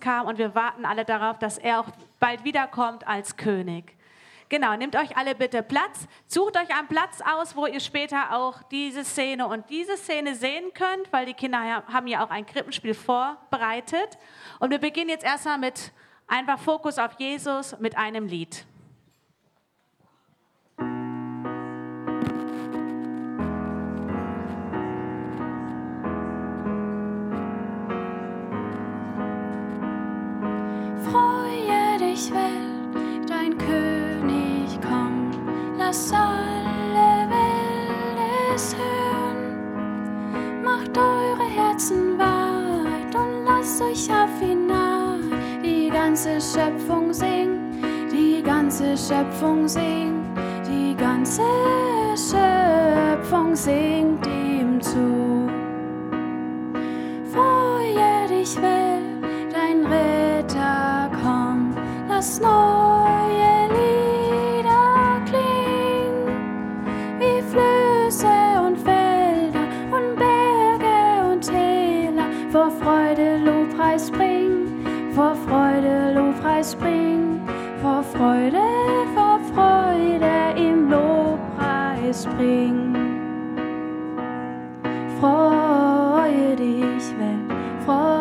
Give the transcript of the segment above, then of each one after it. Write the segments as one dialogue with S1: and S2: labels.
S1: kam und wir warten alle darauf, dass er auch bald wiederkommt als König. Genau, nehmt euch alle bitte Platz, sucht euch einen Platz aus, wo ihr später auch diese Szene und diese Szene sehen könnt, weil die Kinder haben ja auch ein Krippenspiel vorbereitet. Und wir beginnen jetzt erstmal mit einfach Fokus auf Jesus mit einem Lied.
S2: Und lasst euch auf ihn nahe. Die ganze Schöpfung singt, die ganze Schöpfung singt, die ganze Schöpfung singt ihm zu. Freue dich, Welt, dein Ritter kommt, lass neue Freude, vor Freude im Lobpreis bringen. Freue dich, Welt, freue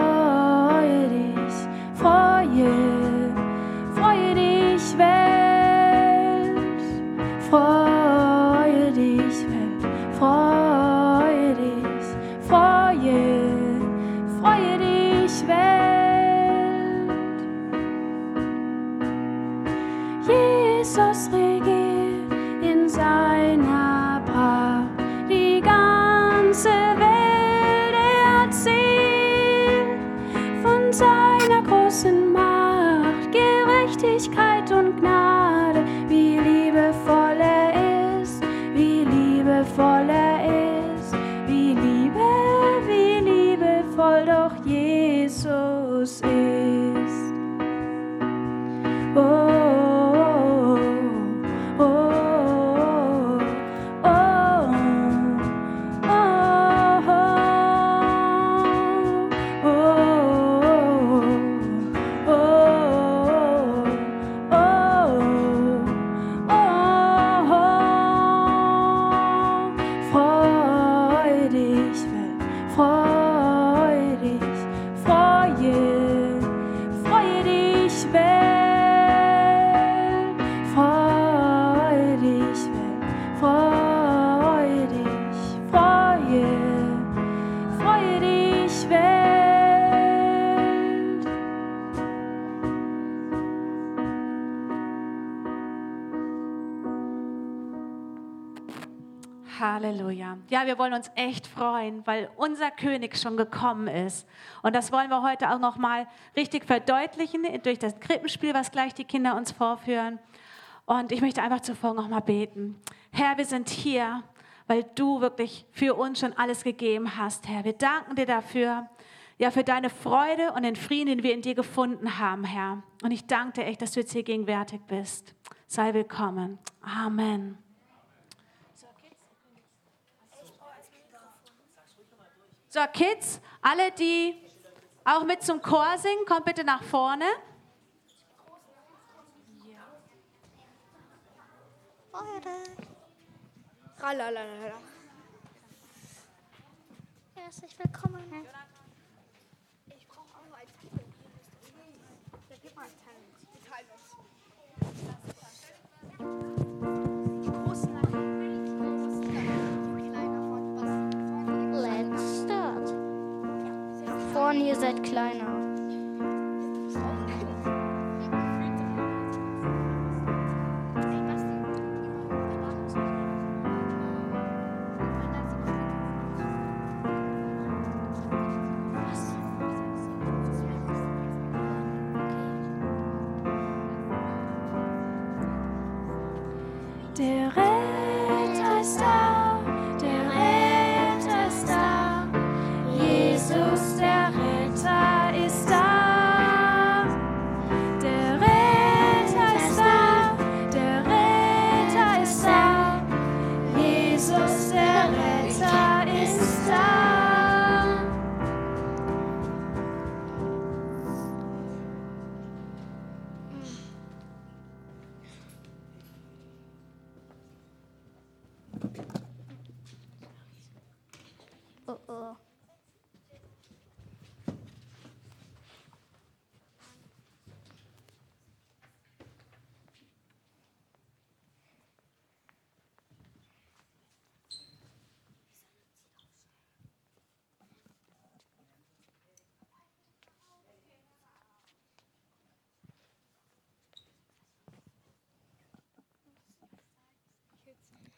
S1: Halleluja. Ja, wir wollen uns echt freuen, weil unser König schon gekommen ist. Und das wollen wir heute auch noch mal richtig verdeutlichen durch das Krippenspiel, was gleich die Kinder uns vorführen. Und ich möchte einfach zuvor noch mal beten. Herr, wir sind hier, weil du wirklich für uns schon alles gegeben hast, Herr. Wir danken dir dafür, ja, für deine Freude und den Frieden, den wir in dir gefunden haben, Herr. Und ich danke dir echt, dass du jetzt hier gegenwärtig bist. Sei willkommen. Amen. So, Kids, alle, die auch mit zum Chor singen, kommt bitte nach vorne.
S3: Tralalala. Herzlich willkommen. Ich brauche auch ein Zettel. Ja, gib mal ein Zettel. Wir teilen uns. Vorne,
S4: ihr seid kleiner.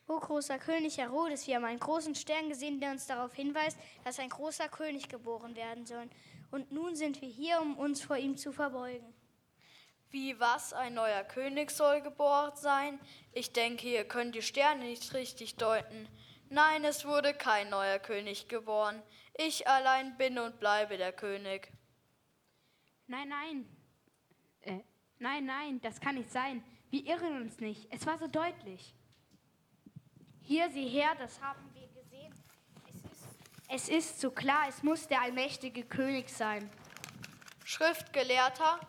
S2: O großer König Herodes, wir haben einen großen Stern gesehen, der uns darauf hinweist, dass ein großer König geboren werden soll. Und nun sind wir hier, um uns vor ihm zu verbeugen.
S5: Wie was? Ein neuer König soll geboren sein? Ich denke, ihr könnt die Sterne nicht richtig deuten. Nein, es wurde kein neuer König geboren. Ich allein bin und bleibe der König.
S6: Nein, nein. Äh, nein, nein, das kann nicht sein. Wir irren uns nicht. Es war so deutlich. Hier, sieh her, das haben wir gesehen. Es ist, es ist so klar, es muss der allmächtige König sein.
S5: Schriftgelehrter,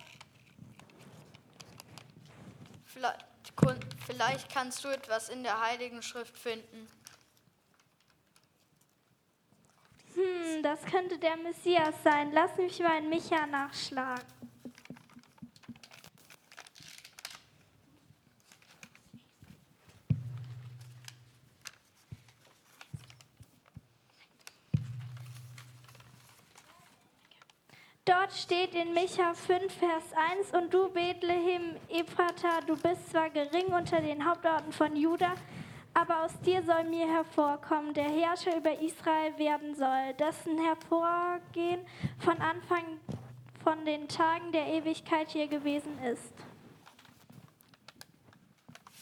S5: vielleicht, vielleicht kannst du etwas in der Heiligen Schrift finden.
S7: Hm, das könnte der Messias sein. Lass mich mal in Micha nachschlagen. Dort steht in Micha 5, Vers 1, und du Bethlehem Ephrata, du bist zwar gering unter den Hauptorten von Juda, aber aus dir soll mir hervorkommen, der Herrscher über Israel werden soll, dessen Hervorgehen von Anfang von den Tagen der Ewigkeit hier gewesen ist.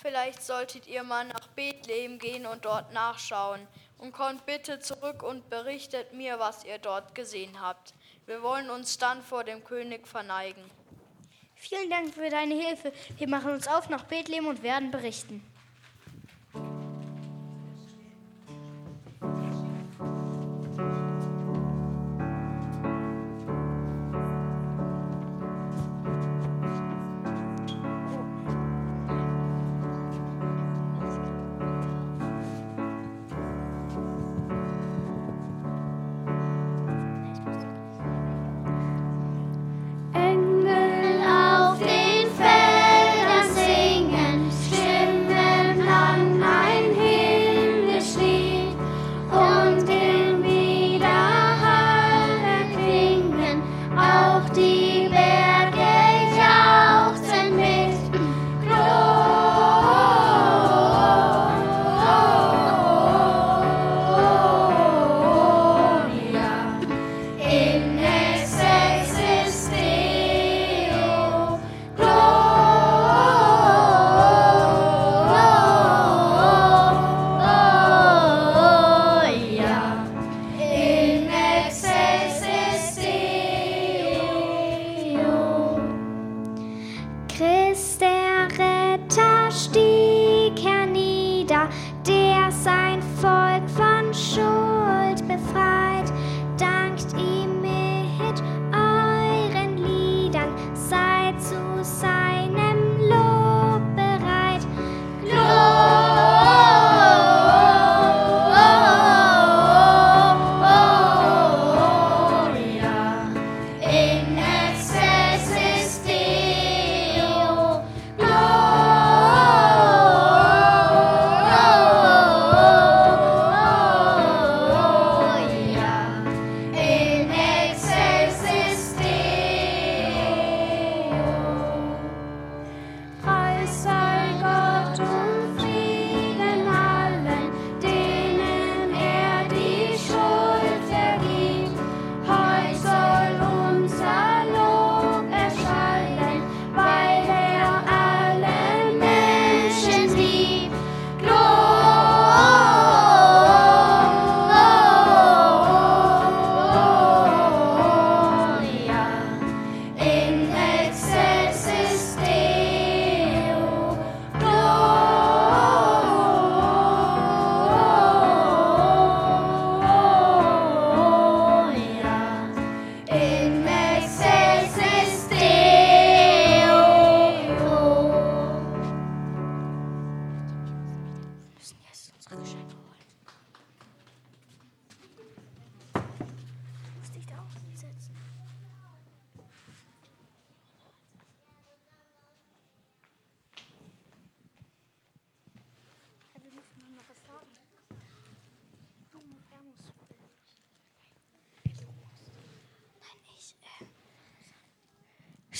S5: Vielleicht solltet ihr mal nach Bethlehem gehen und dort nachschauen. Und kommt bitte zurück und berichtet mir, was ihr dort gesehen habt. Wir wollen uns dann vor dem König verneigen.
S2: Vielen Dank für deine Hilfe. Wir machen uns auf nach Bethlehem und werden berichten.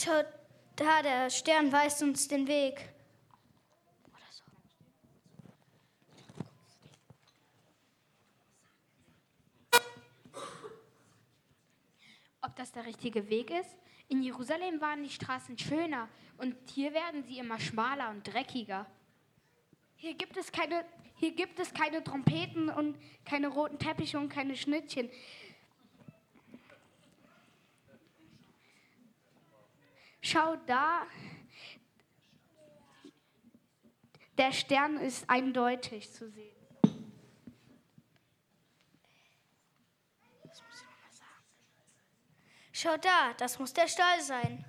S2: Schaut da, der Stern weist uns den Weg.
S8: Ob das
S6: der richtige Weg ist? In Jerusalem waren die Straßen schöner und hier werden sie immer schmaler und dreckiger. Hier gibt es keine, hier gibt es keine Trompeten und keine roten Teppiche und keine Schnittchen. Schau da, der Stern ist eindeutig zu sehen.
S3: Schau da, das muss der Stall sein.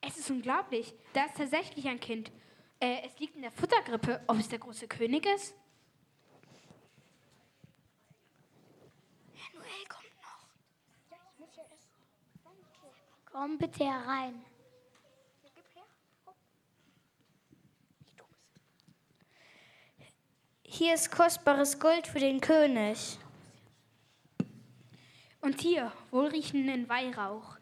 S6: Es ist unglaublich. Da ist tatsächlich ein Kind. Äh, es liegt in der Futtergrippe. Ob es der große König ist?
S3: Noel kommt noch.
S2: Komm bitte herein.
S3: Hier ist kostbares Gold für den König.
S6: Und hier wohlriechenden Weihrauch.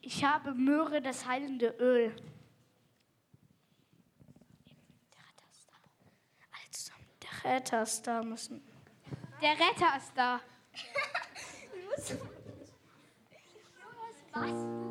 S6: Ich habe Möhre, das heilende Öl.
S3: Der Retter ist da müssen.
S6: Der Retter ist da.
S2: Der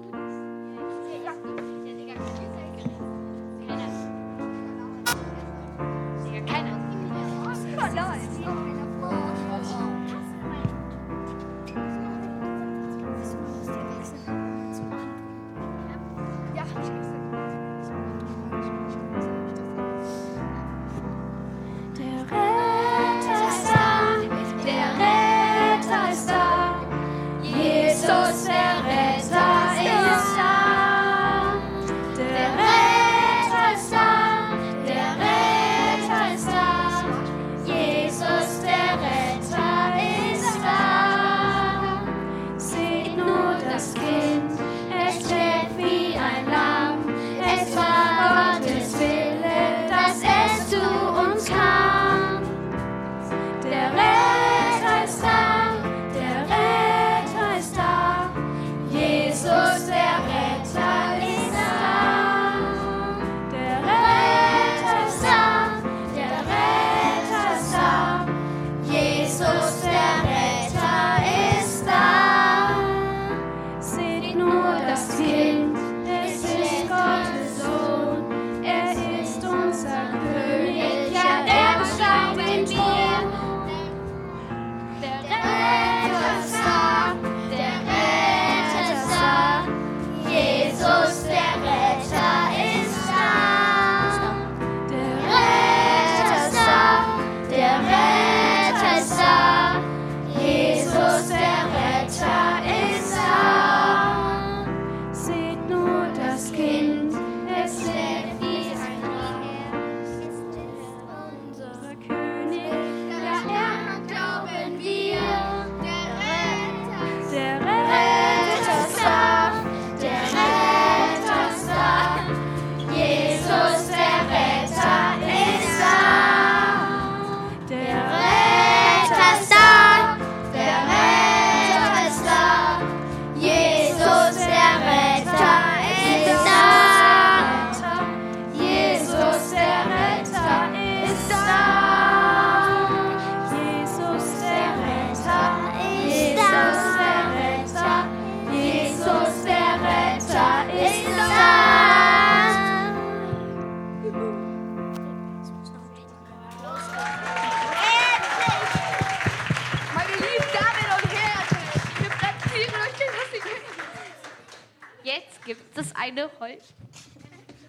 S6: Holz.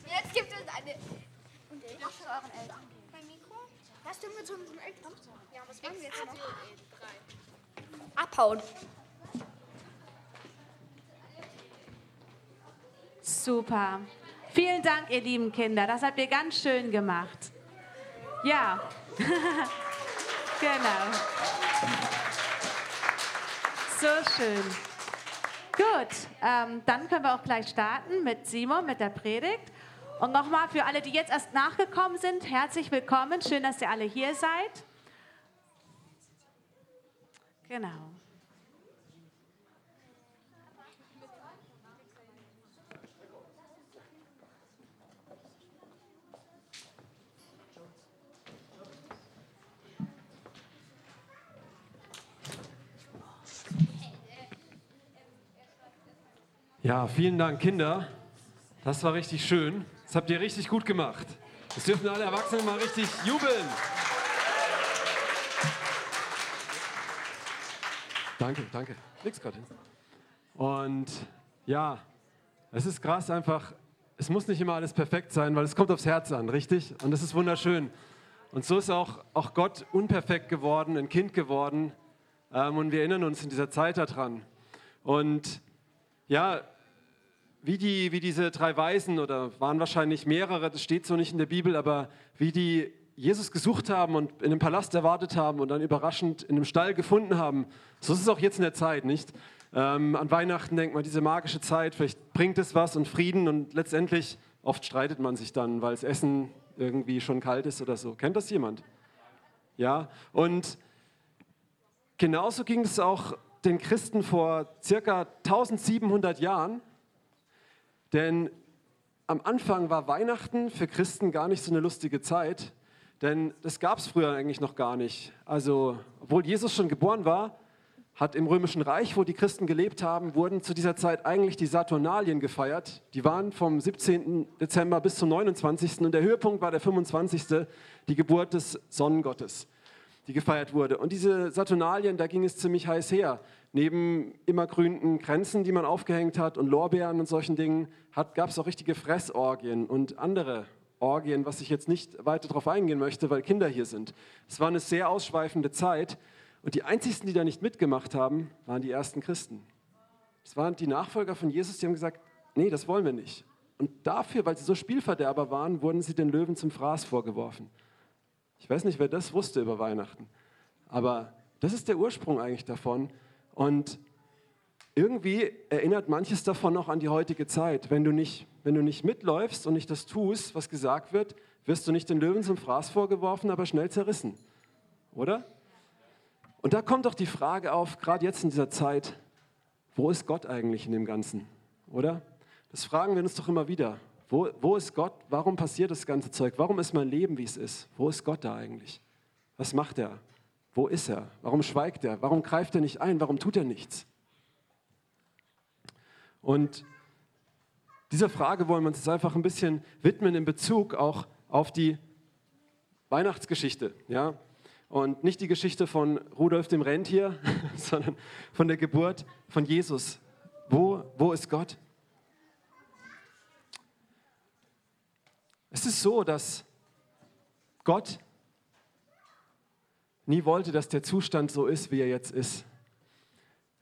S2: Jetzt gibt es eine. Und ich mach zu euren Eltern. Mein Mikro? Was tun wir zum Eltern? Ja, was machen wir jetzt noch? Abhauen.
S1: Super. Vielen Dank, ihr lieben Kinder. Das habt ihr ganz schön gemacht. Ja. genau. So schön. Gut, ähm, dann können wir auch gleich starten mit Simon, mit der Predigt. Und nochmal für alle, die jetzt erst nachgekommen sind, herzlich willkommen. Schön, dass ihr alle hier seid. Genau.
S9: Ja, vielen Dank, Kinder. Das war richtig schön. Das habt ihr richtig gut gemacht. Jetzt dürfen alle Erwachsenen mal richtig jubeln. Danke, danke. Nix gerade. Und ja, es ist krass einfach. Es muss nicht immer alles perfekt sein, weil es kommt aufs Herz an, richtig? Und das ist wunderschön. Und so ist auch, auch Gott unperfekt geworden, ein Kind geworden. Ähm, und wir erinnern uns in dieser Zeit daran. Und ja, wie, die, wie diese drei Weisen, oder waren wahrscheinlich mehrere, das steht so nicht in der Bibel, aber wie die Jesus gesucht haben und in einem Palast erwartet haben und dann überraschend in einem Stall gefunden haben, so ist es auch jetzt in der Zeit, nicht? Ähm, an Weihnachten denkt man, diese magische Zeit, vielleicht bringt es was und Frieden und letztendlich, oft streitet man sich dann, weil das Essen irgendwie schon kalt ist oder so. Kennt das jemand? Ja, und genauso ging es auch den Christen vor circa 1700 Jahren. Denn am Anfang war Weihnachten für Christen gar nicht so eine lustige Zeit, denn das gab es früher eigentlich noch gar nicht. Also, obwohl Jesus schon geboren war, hat im Römischen Reich, wo die Christen gelebt haben, wurden zu dieser Zeit eigentlich die Saturnalien gefeiert. Die waren vom 17. Dezember bis zum 29. Und der Höhepunkt war der 25. die Geburt des Sonnengottes, die gefeiert wurde. Und diese Saturnalien, da ging es ziemlich heiß her neben immergrünen Kränzen, die man aufgehängt hat und Lorbeeren und solchen Dingen, gab es auch richtige Fressorgien und andere Orgien, was ich jetzt nicht weiter darauf eingehen möchte, weil Kinder hier sind. Es war eine sehr ausschweifende Zeit und die einzigen, die da nicht mitgemacht haben, waren die ersten Christen. Es waren die Nachfolger von Jesus, die haben gesagt, nee, das wollen wir nicht. Und dafür, weil sie so Spielverderber waren, wurden sie den Löwen zum Fraß vorgeworfen. Ich weiß nicht, wer das wusste über Weihnachten, aber das ist der Ursprung eigentlich davon. Und irgendwie erinnert manches davon noch an die heutige Zeit. Wenn du, nicht, wenn du nicht mitläufst und nicht das tust, was gesagt wird, wirst du nicht den Löwen zum Fraß vorgeworfen, aber schnell zerrissen. Oder? Und da kommt doch die Frage auf, gerade jetzt in dieser Zeit, wo ist Gott eigentlich in dem Ganzen? Oder? Das fragen wir uns doch immer wieder. Wo, wo ist Gott? Warum passiert das ganze Zeug? Warum ist mein Leben, wie es ist? Wo ist Gott da eigentlich? Was macht er? Wo ist er? Warum schweigt er? Warum greift er nicht ein? Warum tut er nichts? Und dieser Frage wollen wir uns jetzt einfach ein bisschen widmen in Bezug auch auf die Weihnachtsgeschichte. Ja? Und nicht die Geschichte von Rudolf dem Rentier, sondern von der Geburt von Jesus. Wo, wo ist Gott? Es ist so, dass Gott nie wollte, dass der Zustand so ist, wie er jetzt ist.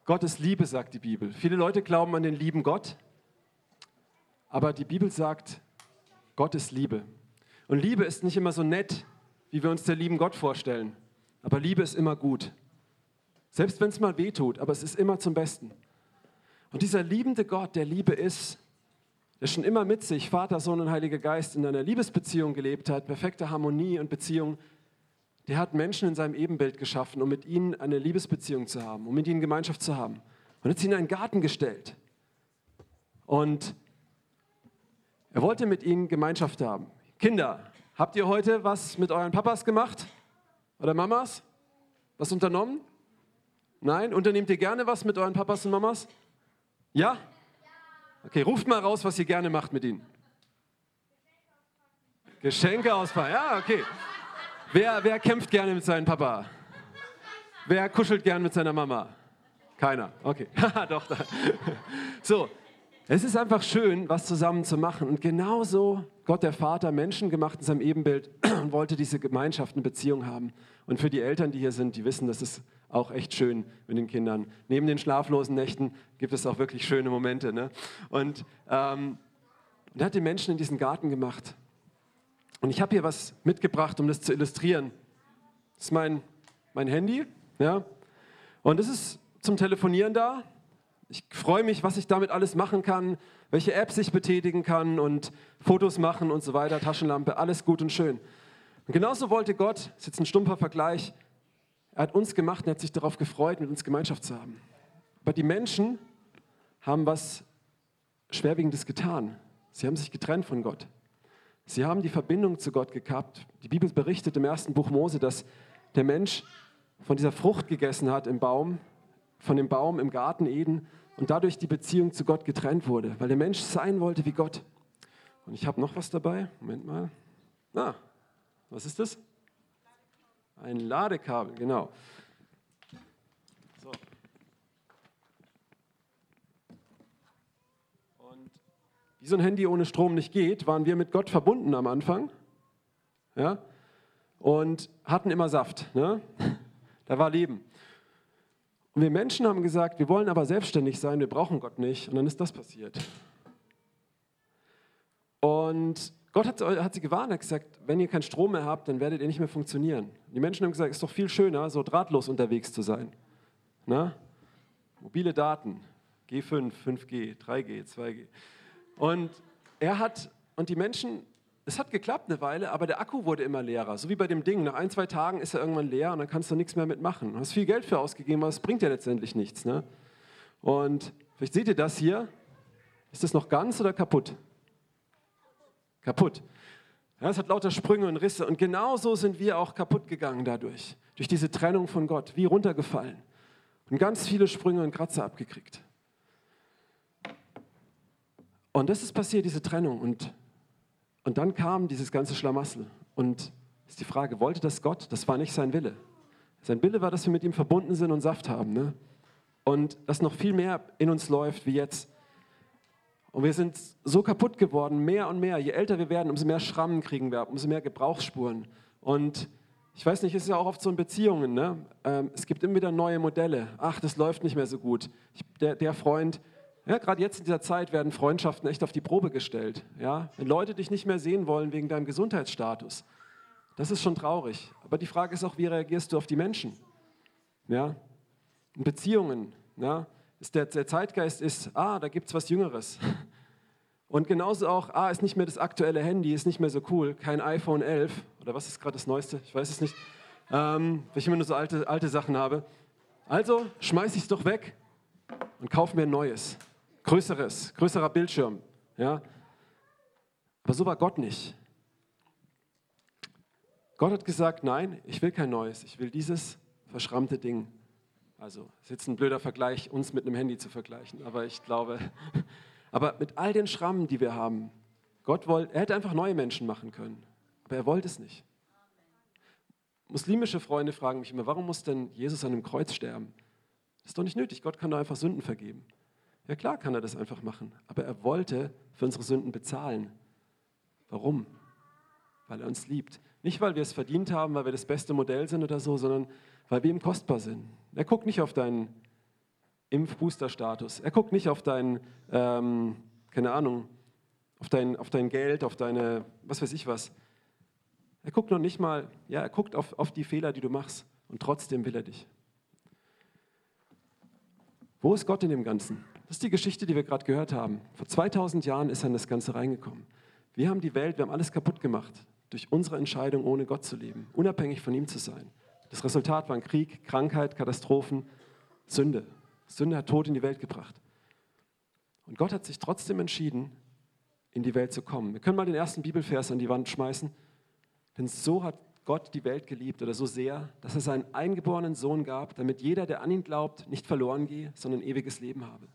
S9: Gott ist Liebe, sagt die Bibel. Viele Leute glauben an den lieben Gott, aber die Bibel sagt, Gott ist Liebe. Und Liebe ist nicht immer so nett, wie wir uns der lieben Gott vorstellen. Aber Liebe ist immer gut. Selbst wenn es mal weh tut, aber es ist immer zum Besten. Und dieser liebende Gott, der Liebe ist, der schon immer mit sich, Vater, Sohn und Heiliger Geist, in einer Liebesbeziehung gelebt hat, perfekte Harmonie und Beziehung, der hat Menschen in seinem Ebenbild geschaffen, um mit ihnen eine Liebesbeziehung zu haben, um mit ihnen Gemeinschaft zu haben. Und hat sie in einen Garten gestellt. Und er wollte mit ihnen Gemeinschaft haben. Kinder, habt ihr heute was mit euren Papas gemacht? Oder Mamas? Was unternommen? Nein? Unternehmt ihr gerne was mit euren Papas und Mamas? Ja? Okay, ruft mal raus, was ihr gerne macht mit ihnen. Geschenke auspacken. Ja, okay. Wer, wer kämpft gerne mit seinem Papa? Wer kuschelt gerne mit seiner Mama? Keiner. Okay. Doch. so. Es ist einfach schön, was zusammen zu machen. Und genauso Gott der Vater Menschen gemacht in seinem Ebenbild und wollte diese Gemeinschaft, eine Beziehung haben. Und für die Eltern, die hier sind, die wissen, das ist auch echt schön mit den Kindern. Neben den schlaflosen Nächten gibt es auch wirklich schöne Momente. Ne? Und, ähm, und er hat die Menschen in diesen Garten gemacht. Und ich habe hier was mitgebracht, um das zu illustrieren. Das ist mein, mein Handy. Ja? Und es ist zum Telefonieren da. Ich freue mich, was ich damit alles machen kann, welche Apps ich betätigen kann und Fotos machen und so weiter, Taschenlampe, alles gut und schön. Und genauso wollte Gott, das ist jetzt ein stumpfer Vergleich, er hat uns gemacht und hat sich darauf gefreut, mit uns Gemeinschaft zu haben. Aber die Menschen haben was Schwerwiegendes getan. Sie haben sich getrennt von Gott. Sie haben die Verbindung zu Gott gekappt. Die Bibel berichtet im ersten Buch Mose, dass der Mensch von dieser Frucht gegessen hat im Baum, von dem Baum im Garten Eden und dadurch die Beziehung zu Gott getrennt wurde, weil der Mensch sein wollte wie Gott. Und ich habe noch was dabei. Moment mal. Ah, was ist das? Ein Ladekabel, genau. So. Und wie so ein Handy ohne Strom nicht geht, waren wir mit Gott verbunden am Anfang. Ja? Und hatten immer Saft. Ne? Da war Leben. Und wir Menschen haben gesagt, wir wollen aber selbstständig sein, wir brauchen Gott nicht. Und dann ist das passiert. Und Gott hat, hat sie gewarnt, hat gesagt, wenn ihr keinen Strom mehr habt, dann werdet ihr nicht mehr funktionieren. Die Menschen haben gesagt, es ist doch viel schöner, so drahtlos unterwegs zu sein. Na? Mobile Daten, G5, 5G, 3G, 2G. Und er hat, und die Menschen, es hat geklappt eine Weile, aber der Akku wurde immer leerer. So wie bei dem Ding, nach ein, zwei Tagen ist er irgendwann leer und dann kannst du nichts mehr mitmachen. Du hast viel Geld für ausgegeben, aber es bringt ja letztendlich nichts. Ne? Und vielleicht seht ihr das hier. Ist das noch ganz oder kaputt? Kaputt. Ja, es hat lauter Sprünge und Risse und genauso sind wir auch kaputt gegangen dadurch, durch diese Trennung von Gott, wie runtergefallen und ganz viele Sprünge und Kratzer abgekriegt. Und das ist passiert, diese Trennung. Und, und dann kam dieses ganze Schlamassel. Und ist die Frage, wollte das Gott? Das war nicht sein Wille. Sein Wille war, dass wir mit ihm verbunden sind und Saft haben. Ne? Und dass noch viel mehr in uns läuft wie jetzt. Und wir sind so kaputt geworden, mehr und mehr. Je älter wir werden, umso mehr Schrammen kriegen wir, umso mehr Gebrauchsspuren. Und ich weiß nicht, es ist ja auch oft so in Beziehungen. Ne? Ähm, es gibt immer wieder neue Modelle. Ach, das läuft nicht mehr so gut. Der, der Freund, ja, gerade jetzt in dieser Zeit werden Freundschaften echt auf die Probe gestellt. Ja? Wenn Leute dich nicht mehr sehen wollen wegen deinem Gesundheitsstatus, das ist schon traurig. Aber die Frage ist auch, wie reagierst du auf die Menschen? Ja? In Beziehungen, ja? Ist der, der Zeitgeist ist, ah, da gibt es was Jüngeres. Und genauso auch, ah, ist nicht mehr das aktuelle Handy, ist nicht mehr so cool, kein iPhone 11 oder was ist gerade das Neueste, ich weiß es nicht, ähm, weil ich immer nur so alte, alte Sachen habe. Also schmeiß ich es doch weg und kauf mir ein neues größeres, größerer Bildschirm. Ja? Aber so war Gott nicht. Gott hat gesagt, nein, ich will kein neues, ich will dieses verschrammte Ding. Also, ist jetzt ein blöder Vergleich, uns mit einem Handy zu vergleichen, aber ich glaube, aber mit all den Schrammen, die wir haben, Gott wollte, er hätte einfach neue Menschen machen können, aber er wollte es nicht. Muslimische Freunde fragen mich immer, warum muss denn Jesus an einem Kreuz sterben? Das ist doch nicht nötig, Gott kann doch einfach Sünden vergeben. Ja klar kann er das einfach machen, aber er wollte für unsere Sünden bezahlen. Warum? Weil er uns liebt. Nicht, weil wir es verdient haben, weil wir das beste Modell sind oder so, sondern weil wir ihm kostbar sind. Er guckt nicht auf deinen Impf-Booster-Status. Er guckt nicht auf dein, ähm, keine Ahnung, auf dein, auf dein Geld, auf deine, was weiß ich was. Er guckt noch nicht mal, ja, er guckt auf, auf die Fehler, die du machst und trotzdem will er dich. Wo ist Gott in dem Ganzen? Das ist die Geschichte, die wir gerade gehört haben. Vor 2000 Jahren ist er in das Ganze reingekommen. Wir haben die Welt, wir haben alles kaputt gemacht durch unsere Entscheidung, ohne Gott zu leben, unabhängig von ihm zu sein. Das Resultat waren Krieg, Krankheit, Katastrophen, Sünde. Sünde hat Tod in die Welt gebracht. Und Gott hat sich trotzdem entschieden, in die Welt zu kommen. Wir können mal den ersten Bibelvers an die Wand schmeißen. Denn so hat Gott die Welt geliebt oder so sehr, dass er seinen eingeborenen Sohn gab, damit jeder, der an ihn glaubt, nicht verloren gehe, sondern ewiges Leben habe.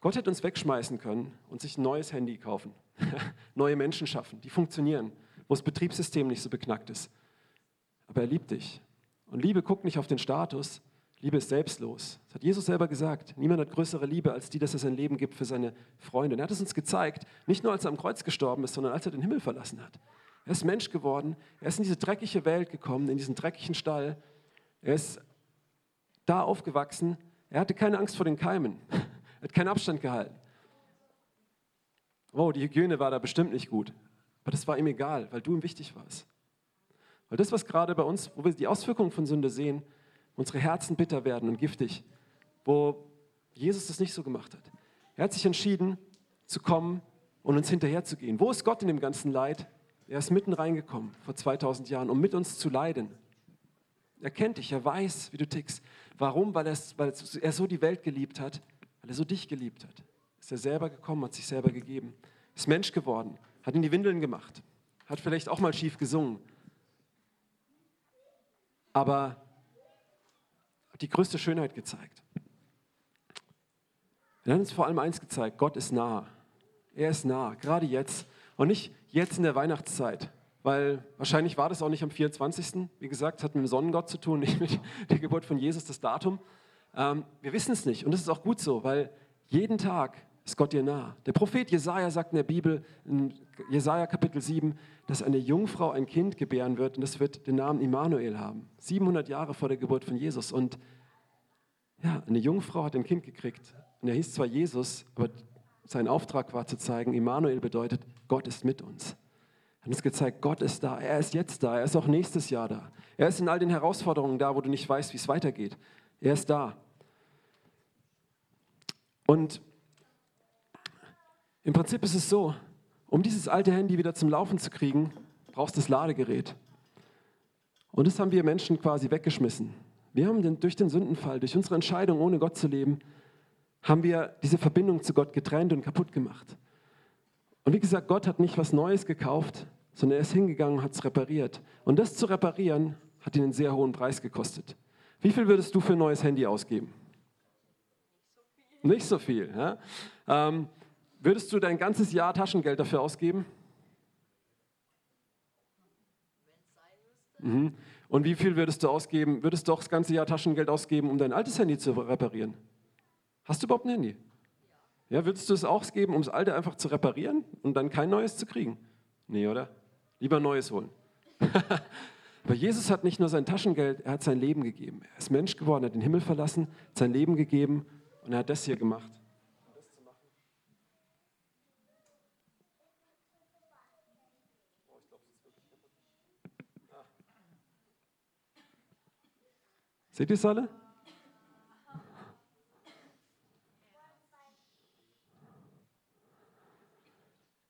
S9: Gott hätte uns wegschmeißen können und sich ein neues Handy kaufen, neue Menschen schaffen, die funktionieren, wo das Betriebssystem nicht so beknackt ist. Aber er liebt dich. Und Liebe guckt nicht auf den Status, Liebe ist selbstlos. Das hat Jesus selber gesagt. Niemand hat größere Liebe als die, dass er sein Leben gibt für seine Freunde. Und er hat es uns gezeigt, nicht nur als er am Kreuz gestorben ist, sondern als er den Himmel verlassen hat. Er ist Mensch geworden, er ist in diese dreckige Welt gekommen, in diesen dreckigen Stall. Er ist da aufgewachsen, er hatte keine Angst vor den Keimen, hat keinen Abstand gehalten. Wow, die Hygiene war da bestimmt nicht gut, aber das war ihm egal, weil du ihm wichtig warst. Weil das, was gerade bei uns, wo wir die Auswirkungen von Sünde sehen, unsere Herzen bitter werden und giftig, wo Jesus das nicht so gemacht hat. Er hat sich entschieden zu kommen und uns hinterherzugehen. Wo ist Gott in dem ganzen Leid? Er ist mitten reingekommen vor 2000 Jahren, um mit uns zu leiden. Er kennt dich, er weiß, wie du tickst. Warum? Weil, weil er so die Welt geliebt hat, weil er so dich geliebt hat. Ist er selber gekommen, hat sich selber gegeben, ist Mensch geworden, hat in die Windeln gemacht, hat vielleicht auch mal schief gesungen. Aber hat die größte Schönheit gezeigt. Er hat uns vor allem eins gezeigt, Gott ist nah. Er ist nah, gerade jetzt. Und nicht jetzt in der Weihnachtszeit, weil wahrscheinlich war das auch nicht am 24. Wie gesagt, es hat mit dem Sonnengott zu tun, nicht mit der Geburt von Jesus, das Datum. Ähm, wir wissen es nicht und das ist auch gut so, weil jeden Tag ist Gott dir nah. Der Prophet Jesaja sagt in der Bibel, in Jesaja Kapitel 7, dass eine Jungfrau ein Kind gebären wird und das wird den Namen Immanuel haben. 700 Jahre vor der Geburt von Jesus. Und ja, eine Jungfrau hat ein Kind gekriegt. Und er hieß zwar Jesus, aber sein Auftrag war zu zeigen, Immanuel bedeutet, Gott ist mit uns. Er hat uns gezeigt, Gott ist da, er ist jetzt da, er ist auch nächstes Jahr da. Er ist in all den Herausforderungen da, wo du nicht weißt, wie es weitergeht. Er ist da. Und im Prinzip ist es so, um dieses alte Handy wieder zum Laufen zu kriegen, brauchst du das Ladegerät. Und das haben wir Menschen quasi weggeschmissen. Wir haben den, durch den Sündenfall, durch unsere Entscheidung, ohne Gott zu leben, haben wir diese Verbindung zu Gott getrennt und kaputt gemacht. Und wie gesagt, Gott hat nicht was Neues gekauft, sondern er ist hingegangen und hat es repariert. Und das zu reparieren, hat ihn einen sehr hohen Preis gekostet. Wie viel würdest du für ein neues Handy ausgeben? Nicht so viel. Ja? ähm, Würdest du dein ganzes Jahr Taschengeld dafür ausgeben? Mhm. Und wie viel würdest du ausgeben? Würdest du auch das ganze Jahr Taschengeld ausgeben, um dein altes Handy zu reparieren? Hast du überhaupt ein Handy? Ja, würdest du es auch geben, um das alte einfach zu reparieren und dann kein neues zu kriegen? Nee, oder? Lieber neues holen. Aber Jesus hat nicht nur sein Taschengeld, er hat sein Leben gegeben. Er ist Mensch geworden, hat den Himmel verlassen, sein Leben gegeben und er hat das hier gemacht. Seht ihr es alle?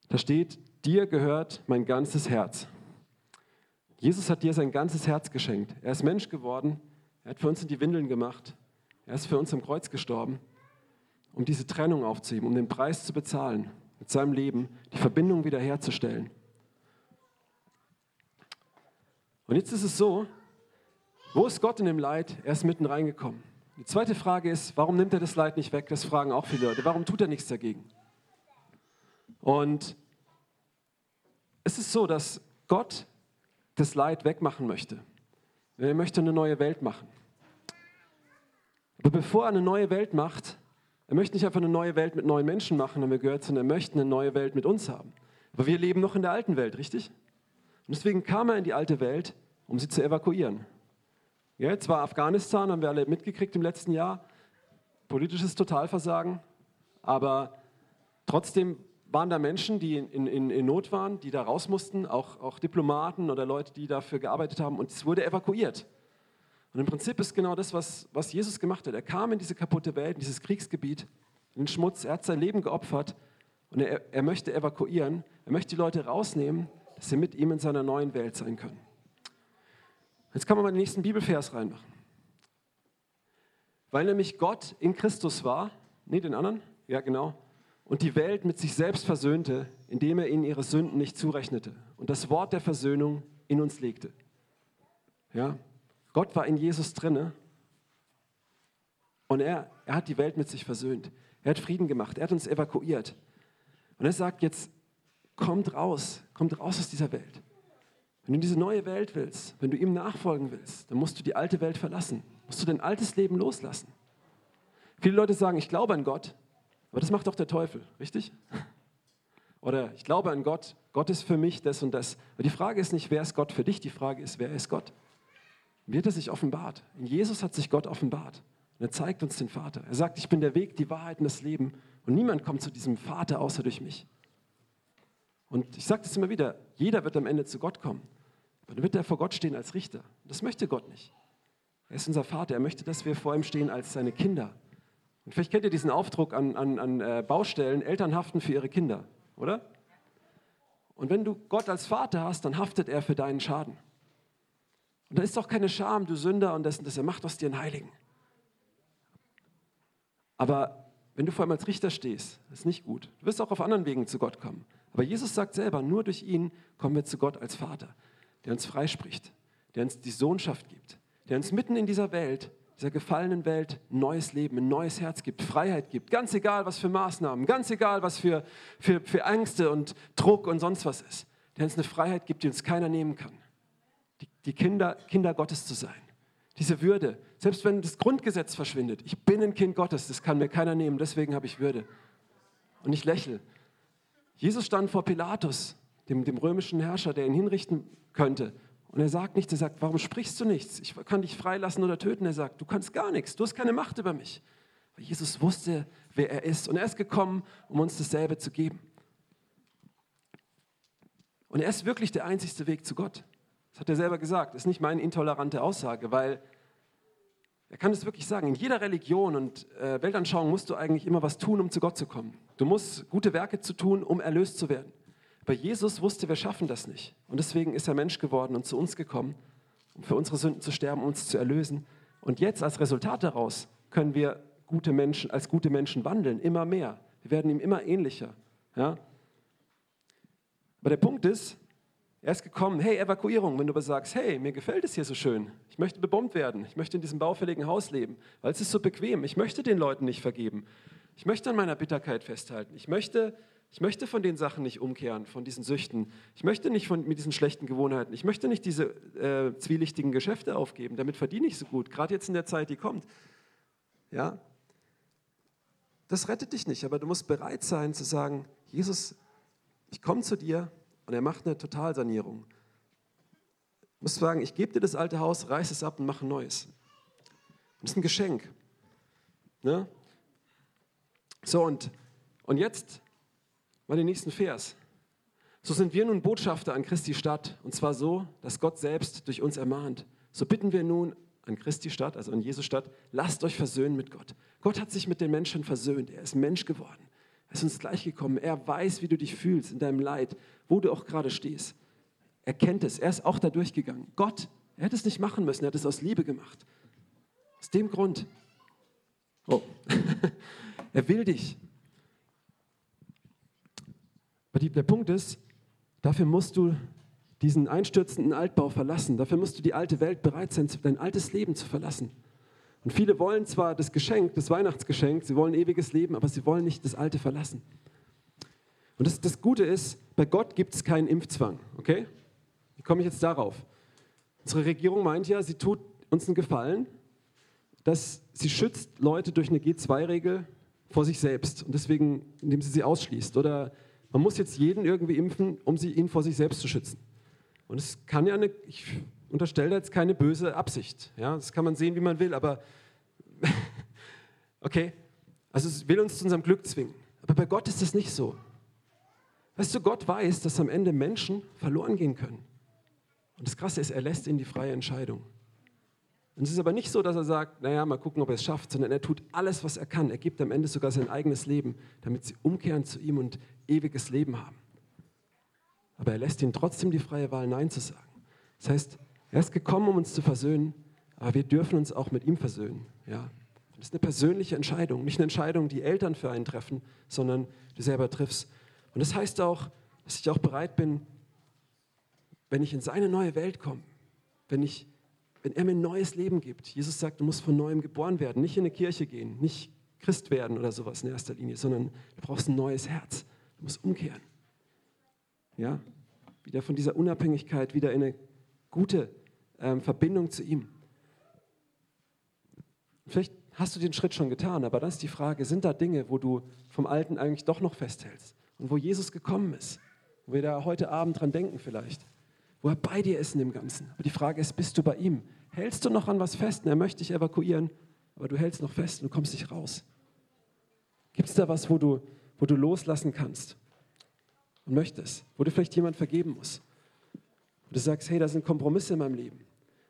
S9: Da steht, dir gehört mein ganzes Herz. Jesus hat dir sein ganzes Herz geschenkt. Er ist Mensch geworden. Er hat für uns in die Windeln gemacht. Er ist für uns am Kreuz gestorben, um diese Trennung aufzuheben, um den Preis zu bezahlen, mit seinem Leben die Verbindung wiederherzustellen. Und jetzt ist es so, wo ist Gott in dem Leid? Er ist mitten reingekommen. Die zweite Frage ist, warum nimmt er das Leid nicht weg? Das fragen auch viele Leute. Warum tut er nichts dagegen? Und es ist so, dass Gott das Leid wegmachen möchte. Er möchte eine neue Welt machen. Aber bevor er eine neue Welt macht, er möchte nicht einfach eine neue Welt mit neuen Menschen machen, haben wir gehört, sondern er möchte eine neue Welt mit uns haben. Aber wir leben noch in der alten Welt, richtig? Und deswegen kam er in die alte Welt, um sie zu evakuieren. Ja, jetzt war Afghanistan, haben wir alle mitgekriegt im letzten Jahr. Politisches Totalversagen. Aber trotzdem waren da Menschen, die in, in, in Not waren, die da raus mussten, auch, auch Diplomaten oder Leute, die dafür gearbeitet haben. Und es wurde evakuiert. Und im Prinzip ist genau das, was, was Jesus gemacht hat. Er kam in diese kaputte Welt, in dieses Kriegsgebiet, in den Schmutz. Er hat sein Leben geopfert und er, er möchte evakuieren. Er möchte die Leute rausnehmen, dass sie mit ihm in seiner neuen Welt sein können. Jetzt kann man mal den nächsten Bibelvers reinmachen. Weil nämlich Gott in Christus war, nee, den anderen, ja genau, und die Welt mit sich selbst versöhnte, indem er ihnen ihre Sünden nicht zurechnete und das Wort der Versöhnung in uns legte. Ja, Gott war in Jesus drinne und er, er hat die Welt mit sich versöhnt. Er hat Frieden gemacht, er hat uns evakuiert. Und er sagt jetzt, kommt raus, kommt raus aus dieser Welt. Wenn du diese neue Welt willst, wenn du ihm nachfolgen willst, dann musst du die alte Welt verlassen. Musst du dein altes Leben loslassen. Viele Leute sagen, ich glaube an Gott, aber das macht doch der Teufel, richtig? Oder ich glaube an Gott, Gott ist für mich das und das. Aber die Frage ist nicht, wer ist Gott für dich, die Frage ist, wer ist Gott? Wie hat er sich offenbart? In Jesus hat sich Gott offenbart. Und er zeigt uns den Vater. Er sagt, ich bin der Weg, die Wahrheit und das Leben. Und niemand kommt zu diesem Vater außer durch mich. Und ich sage das immer wieder, jeder wird am Ende zu Gott kommen. Dann wird er vor Gott stehen als Richter. Das möchte Gott nicht. Er ist unser Vater. Er möchte, dass wir vor ihm stehen als seine Kinder. Und vielleicht kennt ihr diesen Aufdruck an, an, an äh, Baustellen, Eltern haften für ihre Kinder, oder? Und wenn du Gott als Vater hast, dann haftet er für deinen Schaden. Und da ist doch keine Scham, du Sünder und das, das er macht aus dir einen Heiligen. Aber wenn du vor allem als Richter stehst, ist nicht gut. Du wirst auch auf anderen Wegen zu Gott kommen. Aber Jesus sagt selber, nur durch ihn kommen wir zu Gott als Vater, der uns freispricht, der uns die Sohnschaft gibt, der uns mitten in dieser Welt dieser gefallenen Welt ein neues Leben, ein neues Herz gibt, Freiheit gibt. Ganz egal, was für Maßnahmen, ganz egal, was für, für, für Ängste und Druck und sonst was ist. Der uns eine Freiheit gibt, die uns keiner nehmen kann. Die, Kinder, Kinder Gottes zu sein. Diese Würde, selbst wenn das Grundgesetz verschwindet, ich bin ein Kind Gottes, das kann mir keiner nehmen, deswegen habe ich Würde. Und ich lächle. Jesus stand vor Pilatus, dem, dem römischen Herrscher, der ihn hinrichten könnte. Und er sagt nichts, er sagt, warum sprichst du nichts? Ich kann dich freilassen oder töten. Er sagt, du kannst gar nichts, du hast keine Macht über mich. Weil Jesus wusste, wer er ist. Und er ist gekommen, um uns dasselbe zu geben. Und er ist wirklich der einzigste Weg zu Gott. Das hat er selber gesagt. Das ist nicht meine intolerante Aussage, weil er kann es wirklich sagen. In jeder Religion und äh, Weltanschauung musst du eigentlich immer was tun, um zu Gott zu kommen. Du musst gute Werke zu tun, um erlöst zu werden. Aber Jesus wusste, wir schaffen das nicht. Und deswegen ist er Mensch geworden und zu uns gekommen, um für unsere Sünden zu sterben, uns zu erlösen. Und jetzt als Resultat daraus können wir gute Menschen, als gute Menschen wandeln, immer mehr. Wir werden ihm immer ähnlicher. Ja? Aber der Punkt ist, er ist gekommen, hey, Evakuierung, wenn du aber sagst, hey, mir gefällt es hier so schön, ich möchte bebombt werden, ich möchte in diesem baufälligen Haus leben, weil es ist so bequem, ich möchte den Leuten nicht vergeben, ich möchte an meiner Bitterkeit festhalten, ich möchte ich möchte von den Sachen nicht umkehren, von diesen Süchten. Ich möchte nicht von, mit diesen schlechten Gewohnheiten. Ich möchte nicht diese äh, zwielichtigen Geschäfte aufgeben. Damit verdiene ich so gut, gerade jetzt in der Zeit, die kommt. Ja? Das rettet dich nicht, aber du musst bereit sein zu sagen, Jesus, ich komme zu dir und er macht eine Totalsanierung. Du musst sagen, ich gebe dir das alte Haus, reiß es ab und mache ein neues. Das ist ein Geschenk. Ne? So, und, und jetzt Mal den nächsten Vers. So sind wir nun Botschafter an Christi Stadt, und zwar so, dass Gott selbst durch uns ermahnt. So bitten wir nun an Christi Stadt, also an Jesus Stadt, lasst euch versöhnen mit Gott. Gott hat sich mit den Menschen versöhnt. Er ist Mensch geworden. Er ist uns gleichgekommen. Er weiß, wie du dich fühlst in deinem Leid, wo du auch gerade stehst. Er kennt es. Er ist auch da durchgegangen. Gott, er hätte es nicht machen müssen. Er hat es aus Liebe gemacht. Aus dem Grund. Oh. er will dich. Aber der Punkt ist, dafür musst du diesen einstürzenden Altbau verlassen. Dafür musst du die alte Welt bereit sein, dein altes Leben zu verlassen. Und viele wollen zwar das Geschenk, das Weihnachtsgeschenk, sie wollen ewiges Leben, aber sie wollen nicht das Alte verlassen. Und das, das Gute ist, bei Gott gibt es keinen Impfzwang, okay? Wie komme ich jetzt darauf? Unsere Regierung meint ja, sie tut uns einen Gefallen, dass sie schützt Leute durch eine G2-Regel vor sich selbst und deswegen, indem sie sie ausschließt. Oder man muss jetzt jeden irgendwie impfen, um sie, ihn vor sich selbst zu schützen. Und es kann ja eine, ich unterstelle jetzt keine böse Absicht. Ja, das kann man sehen, wie man will, aber okay, also es will uns zu unserem Glück zwingen. Aber bei Gott ist das nicht so. Weißt du, Gott weiß, dass am Ende Menschen verloren gehen können. Und das Krasse ist, er lässt ihnen die freie Entscheidung. Und es ist aber nicht so, dass er sagt, naja, mal gucken, ob er es schafft, sondern er tut alles, was er kann. Er gibt am Ende sogar sein eigenes Leben, damit sie umkehren zu ihm und ewiges Leben haben. Aber er lässt ihnen trotzdem die freie Wahl, Nein zu sagen. Das heißt, er ist gekommen, um uns zu versöhnen, aber wir dürfen uns auch mit ihm versöhnen. Ja? Das ist eine persönliche Entscheidung, nicht eine Entscheidung, die Eltern für einen treffen, sondern du selber triffst. Und das heißt auch, dass ich auch bereit bin, wenn ich in seine neue Welt komme, wenn ich wenn er mir ein neues Leben gibt. Jesus sagt, du musst von neuem geboren werden, nicht in eine Kirche gehen, nicht Christ werden oder sowas in erster Linie, sondern du brauchst ein neues Herz. Du musst umkehren. Ja, wieder von dieser Unabhängigkeit wieder in eine gute ähm, Verbindung zu ihm. Vielleicht hast du den Schritt schon getan, aber dann ist die Frage, sind da Dinge, wo du vom Alten eigentlich doch noch festhältst und wo Jesus gekommen ist, wo wir da heute Abend dran denken vielleicht, wo er bei dir ist in dem Ganzen. Aber die Frage ist, bist du bei ihm? Hältst du noch an was fest? Und er möchte dich evakuieren, aber du hältst noch fest und du kommst nicht raus. Gibt es da was, wo du, wo du loslassen kannst und möchtest? Wo du vielleicht jemand vergeben musst? Und du sagst, hey, da sind Kompromisse in meinem Leben.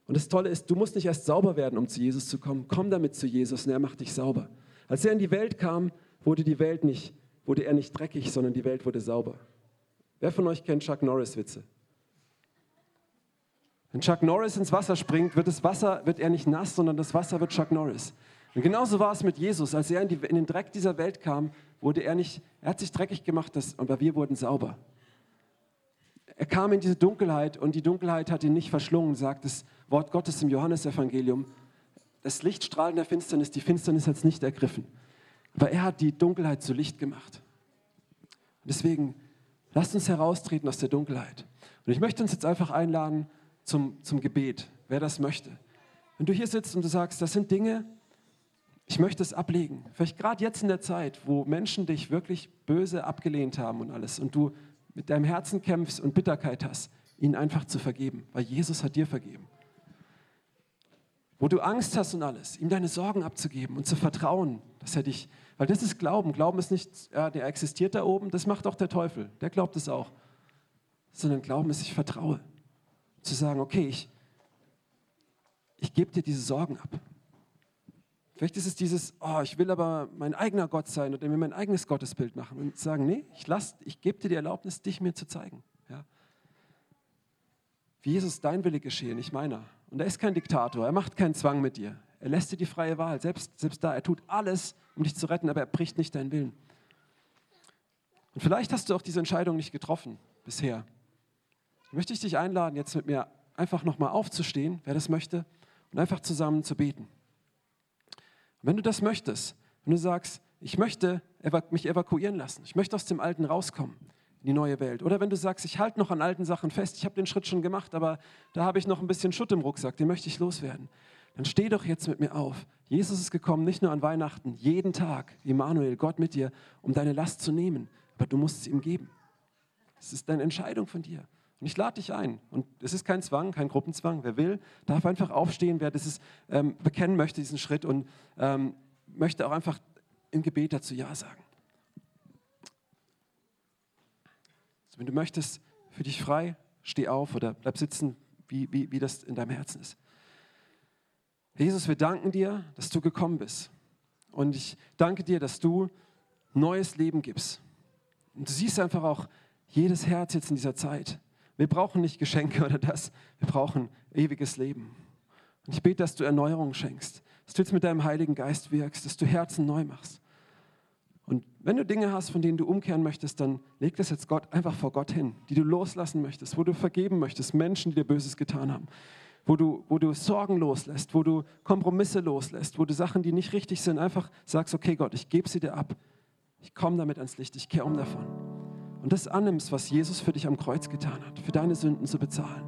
S9: Und das Tolle ist, du musst nicht erst sauber werden, um zu Jesus zu kommen. Komm damit zu Jesus und er macht dich sauber. Als er in die Welt kam, wurde die Welt nicht, wurde er nicht dreckig, sondern die Welt wurde sauber. Wer von euch kennt Chuck Norris Witze? Wenn Chuck Norris ins Wasser springt, wird das Wasser wird er nicht nass, sondern das Wasser wird Chuck Norris. Und genauso war es mit Jesus. Als er in, die, in den Dreck dieser Welt kam, wurde er nicht, er hat sich dreckig gemacht, das, aber wir wurden sauber. Er kam in diese Dunkelheit und die Dunkelheit hat ihn nicht verschlungen, sagt das Wort Gottes im Johannesevangelium. das Licht strahlt in der Finsternis, die Finsternis hat es nicht ergriffen. Aber er hat die Dunkelheit zu Licht gemacht. Deswegen, lasst uns heraustreten aus der Dunkelheit. Und ich möchte uns jetzt einfach einladen zum, zum Gebet, wer das möchte. Wenn du hier sitzt und du sagst, das sind Dinge, ich möchte es ablegen. Vielleicht gerade jetzt in der Zeit, wo Menschen dich wirklich böse abgelehnt haben und alles und du mit deinem Herzen kämpfst und Bitterkeit hast, ihnen einfach zu vergeben, weil Jesus hat dir vergeben. Wo du Angst hast und alles, ihm deine Sorgen abzugeben und zu vertrauen, dass er dich, weil das ist Glauben. Glauben ist nicht, ja, der existiert da oben, das macht auch der Teufel, der glaubt es auch. Sondern Glauben ist, ich vertraue. Zu sagen, okay, ich, ich gebe dir diese Sorgen ab. Vielleicht ist es dieses, oh, ich will aber mein eigener Gott sein und mir mein eigenes Gottesbild machen und sagen, nee, ich, ich gebe dir die Erlaubnis, dich mir zu zeigen. Ja? Wie Jesus dein Wille geschehe, nicht meiner. Und er ist kein Diktator, er macht keinen Zwang mit dir. Er lässt dir die freie Wahl, selbst, selbst da. Er tut alles, um dich zu retten, aber er bricht nicht deinen Willen. Und vielleicht hast du auch diese Entscheidung nicht getroffen bisher. Da möchte ich dich einladen, jetzt mit mir einfach nochmal aufzustehen, wer das möchte, und einfach zusammen zu beten. Wenn du das möchtest, wenn du sagst, ich möchte mich evakuieren lassen, ich möchte aus dem Alten rauskommen in die neue Welt. Oder wenn du sagst, ich halte noch an alten Sachen fest, ich habe den Schritt schon gemacht, aber da habe ich noch ein bisschen Schutt im Rucksack, den möchte ich loswerden. Dann steh doch jetzt mit mir auf. Jesus ist gekommen, nicht nur an Weihnachten, jeden Tag, Immanuel, Gott mit dir, um deine Last zu nehmen. Aber du musst es ihm geben. Es ist eine Entscheidung von dir. Und ich lade dich ein. Und es ist kein Zwang, kein Gruppenzwang. Wer will, darf einfach aufstehen, wer das ist, ähm, bekennen möchte, diesen Schritt und ähm, möchte auch einfach im Gebet dazu Ja sagen. Also wenn du möchtest, für dich frei, steh auf oder bleib sitzen, wie, wie, wie das in deinem Herzen ist. Jesus, wir danken dir, dass du gekommen bist. Und ich danke dir, dass du neues Leben gibst. Und du siehst einfach auch jedes Herz jetzt in dieser Zeit. Wir brauchen nicht Geschenke oder das, wir brauchen ewiges Leben. Und ich bete, dass du Erneuerung schenkst, dass du jetzt mit deinem Heiligen Geist wirkst, dass du Herzen neu machst. Und wenn du Dinge hast, von denen du umkehren möchtest, dann leg das jetzt Gott einfach vor Gott hin, die du loslassen möchtest, wo du vergeben möchtest, Menschen, die dir Böses getan haben, wo du, wo du Sorgen loslässt, wo du Kompromisse loslässt, wo du Sachen, die nicht richtig sind, einfach sagst, okay Gott, ich gebe sie dir ab, ich komme damit ans Licht, ich kehre um davon und das annimmst, was Jesus für dich am Kreuz getan hat, für deine Sünden zu bezahlen.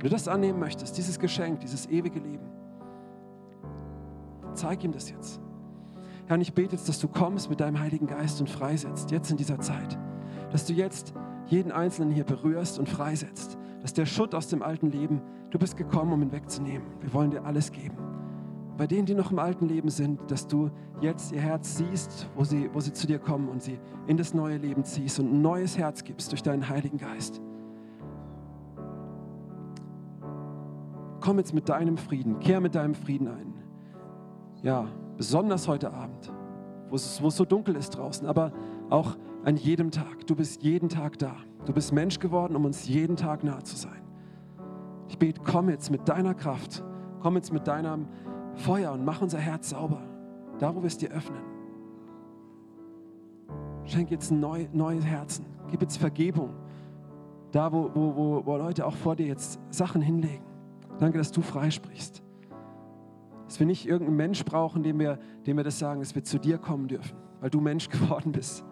S9: Wenn du das annehmen möchtest, dieses Geschenk, dieses ewige Leben, zeig ihm das jetzt. Herr, und ich bete jetzt, dass du kommst mit deinem Heiligen Geist und freisetzt, jetzt in dieser Zeit. Dass du jetzt jeden Einzelnen hier berührst und freisetzt. Dass der Schutt aus dem alten Leben, du bist gekommen, um ihn wegzunehmen. Wir wollen dir alles geben bei denen, die noch im alten Leben sind, dass du jetzt ihr Herz siehst, wo sie, wo sie zu dir kommen und sie in das neue Leben ziehst und ein neues Herz gibst durch deinen Heiligen Geist. Komm jetzt mit deinem Frieden, kehr mit deinem Frieden ein. Ja, besonders heute Abend, wo es, wo es so dunkel ist draußen, aber auch an jedem Tag. Du bist jeden Tag da. Du bist Mensch geworden, um uns jeden Tag nahe zu sein. Ich bete, komm jetzt mit deiner Kraft, komm jetzt mit deinem Feuer und mach unser Herz sauber, da wo wir es dir öffnen. Schenk jetzt ein neu, neues Herzen. Gib jetzt Vergebung. Da, wo, wo, wo, Leute auch vor dir jetzt Sachen hinlegen. Danke, dass du freisprichst. Dass wir nicht irgendeinen Mensch brauchen, dem wir, dem wir das sagen, dass wir zu dir kommen dürfen, weil du Mensch geworden bist.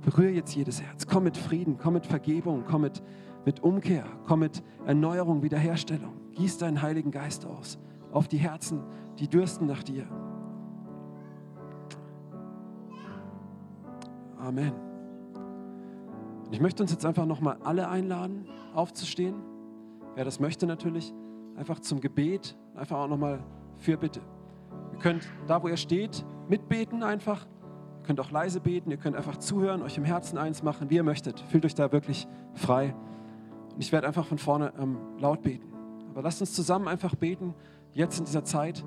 S9: Berühre jetzt jedes Herz. Komm mit Frieden, komm mit Vergebung, komm mit, mit Umkehr, komm mit Erneuerung, Wiederherstellung. Gieß deinen Heiligen Geist aus auf die Herzen, die dürsten nach dir. Amen. Ich möchte uns jetzt einfach nochmal alle einladen, aufzustehen. Wer das möchte natürlich, einfach zum Gebet, einfach auch nochmal für Bitte. Ihr könnt da, wo ihr steht, mitbeten einfach. Ihr könnt auch leise beten, ihr könnt einfach zuhören, euch im Herzen eins machen, wie ihr möchtet. Fühlt euch da wirklich frei. Und ich werde einfach von vorne ähm, laut beten. Aber lasst uns zusammen einfach beten jetzt in dieser Zeit,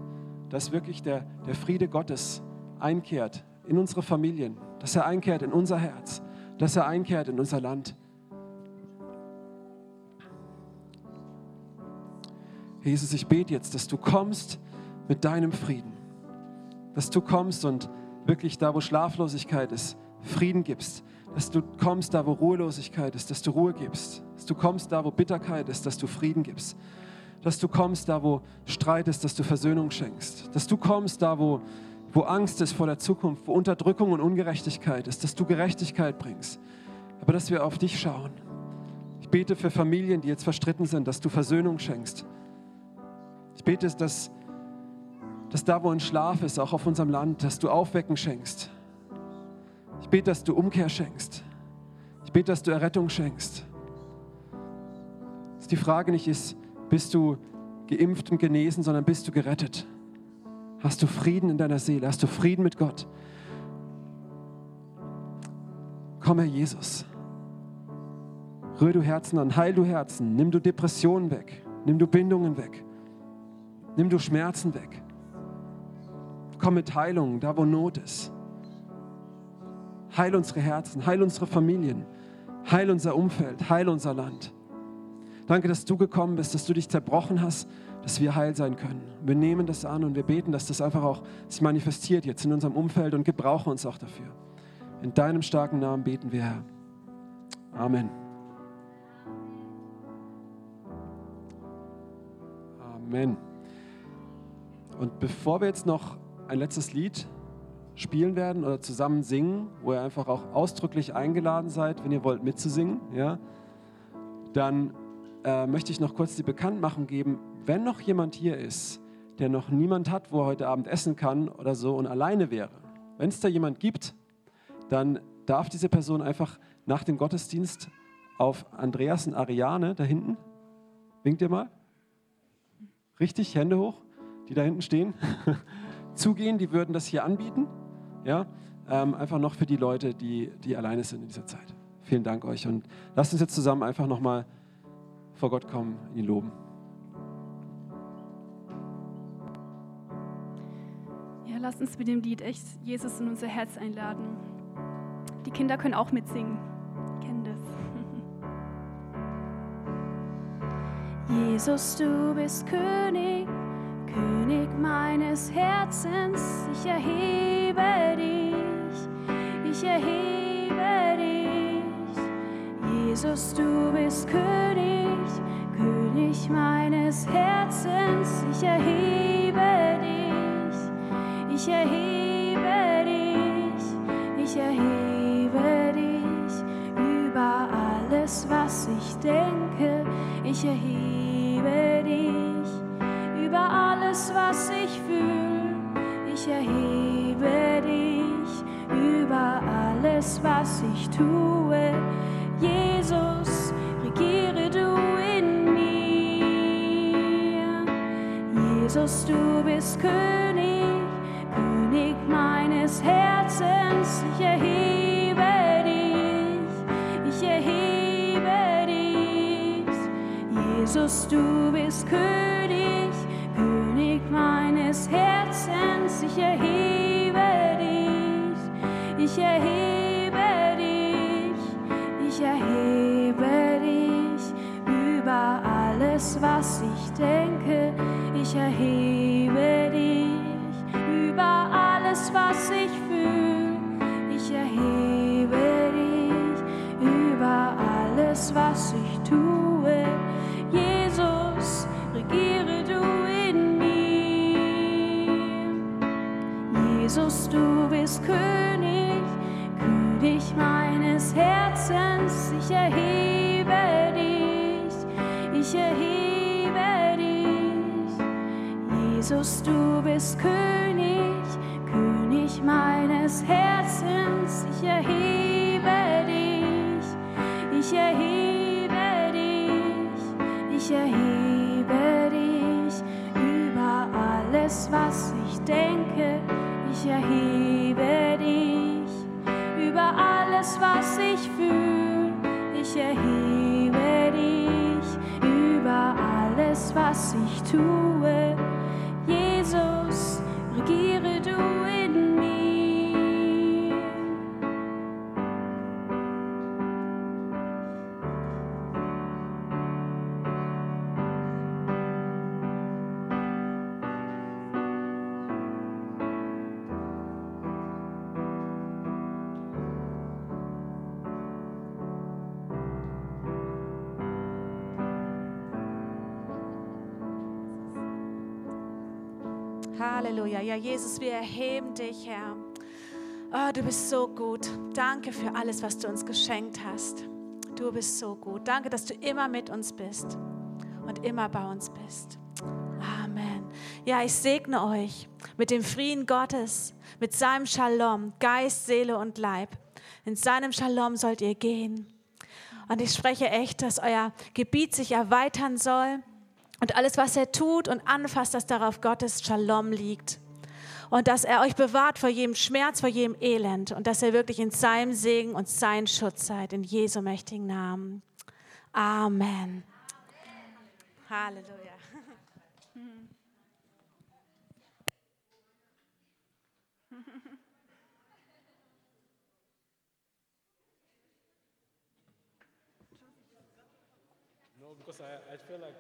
S9: dass wirklich der, der Friede Gottes einkehrt in unsere Familien, dass er einkehrt in unser Herz, dass er einkehrt in unser Land. Jesus, ich bete jetzt, dass du kommst mit deinem Frieden, dass du kommst und wirklich da, wo Schlaflosigkeit ist, Frieden gibst, dass du kommst da, wo Ruhelosigkeit ist, dass du Ruhe gibst, dass du kommst da, wo Bitterkeit ist, dass du Frieden gibst dass du kommst da, wo Streit ist, dass du Versöhnung schenkst. Dass du kommst da, wo, wo Angst ist vor der Zukunft, wo Unterdrückung und Ungerechtigkeit ist, dass du Gerechtigkeit bringst. Aber dass wir auf dich schauen. Ich bete für Familien, die jetzt verstritten sind, dass du Versöhnung schenkst. Ich bete, dass, dass da, wo ein Schlaf ist, auch auf unserem Land, dass du Aufwecken schenkst. Ich bete, dass du Umkehr schenkst. Ich bete, dass du Errettung schenkst. Dass die Frage nicht ist, bist du geimpft und genesen, sondern bist du gerettet? Hast du Frieden in deiner Seele? Hast du Frieden mit Gott? Komm, Herr Jesus. Rühr du Herzen an, heil du Herzen, nimm du Depressionen weg, nimm du Bindungen weg, nimm du Schmerzen weg. Komm mit Heilung, da wo Not ist. Heil unsere Herzen, heil unsere Familien, heil unser Umfeld, heil unser Land. Danke, dass du gekommen bist, dass du dich zerbrochen hast, dass wir heil sein können. Wir nehmen das an und wir beten, dass das einfach auch sich manifestiert jetzt in unserem Umfeld und gebrauchen uns auch dafür. In deinem starken Namen beten wir, Herr. Amen. Amen. Und bevor wir jetzt noch ein letztes Lied spielen werden oder zusammen singen, wo ihr einfach auch ausdrücklich eingeladen seid, wenn ihr wollt mitzusingen, ja, dann äh, möchte ich noch kurz die Bekanntmachung geben. Wenn noch jemand hier ist, der noch niemand hat, wo er heute Abend essen kann oder so und alleine wäre, wenn es da jemand gibt, dann darf diese Person einfach nach dem Gottesdienst auf Andreas und Ariane da hinten, winkt ihr mal, richtig, Hände hoch, die da hinten stehen, zugehen, die würden das hier anbieten, ja, ähm, einfach noch für die Leute, die, die alleine sind in dieser Zeit. Vielen Dank euch und lasst uns jetzt zusammen einfach nochmal vor Gott kommen, ihn loben.
S2: Ja, lasst uns mit dem Lied echt Jesus in unser Herz einladen. Die Kinder können auch mitsingen. Kennen das. Jesus, du bist König, König meines Herzens. Ich erhebe dich, ich erhebe dich. Jesus, du bist König, König meines Herzens. Ich erhebe dich, ich erhebe dich, ich erhebe dich über alles, was ich denke. Ich erhebe dich über alles, was ich fühle. Ich erhebe dich über alles, was ich tue. Jesus, du bist König, König meines Herzens. Ich erhebe dich, ich erhebe dich. Jesus, du bist König, König meines Herzens. Ich erhebe dich, ich erhebe dich, ich erhebe dich über alles, was ich denke. Ich erhebe dich über alles, was ich fühle. Ich erhebe dich über alles, was ich tue. Jesus, regiere du in mir. Jesus, du bist König, König meines Herzens. Ich erhebe Jesus, du bist König, König meines Herzens. Ich erhebe dich, ich erhebe dich, ich erhebe dich über alles, was ich denke. Ich erhebe dich über alles, was ich fühle. Ich erhebe dich über alles, was ich tue. Jesus, regiere
S1: Halleluja. Ja, Jesus, wir erheben dich, Herr. Oh, du bist so gut. Danke für alles, was du uns geschenkt hast. Du bist so gut. Danke, dass du immer mit uns bist und immer bei uns bist. Amen. Ja, ich segne euch mit dem Frieden Gottes, mit seinem Shalom, Geist, Seele und Leib. In seinem Shalom sollt ihr gehen. Und ich spreche echt, dass euer Gebiet sich erweitern soll und alles, was er tut und anfasst, dass darauf Gottes Shalom liegt. Und dass er euch bewahrt vor jedem Schmerz, vor jedem Elend und dass er wirklich in seinem Segen und seinen Schutz seid. In Jesu mächtigen Namen. Amen. Halleluja.
S10: Because I, I feel like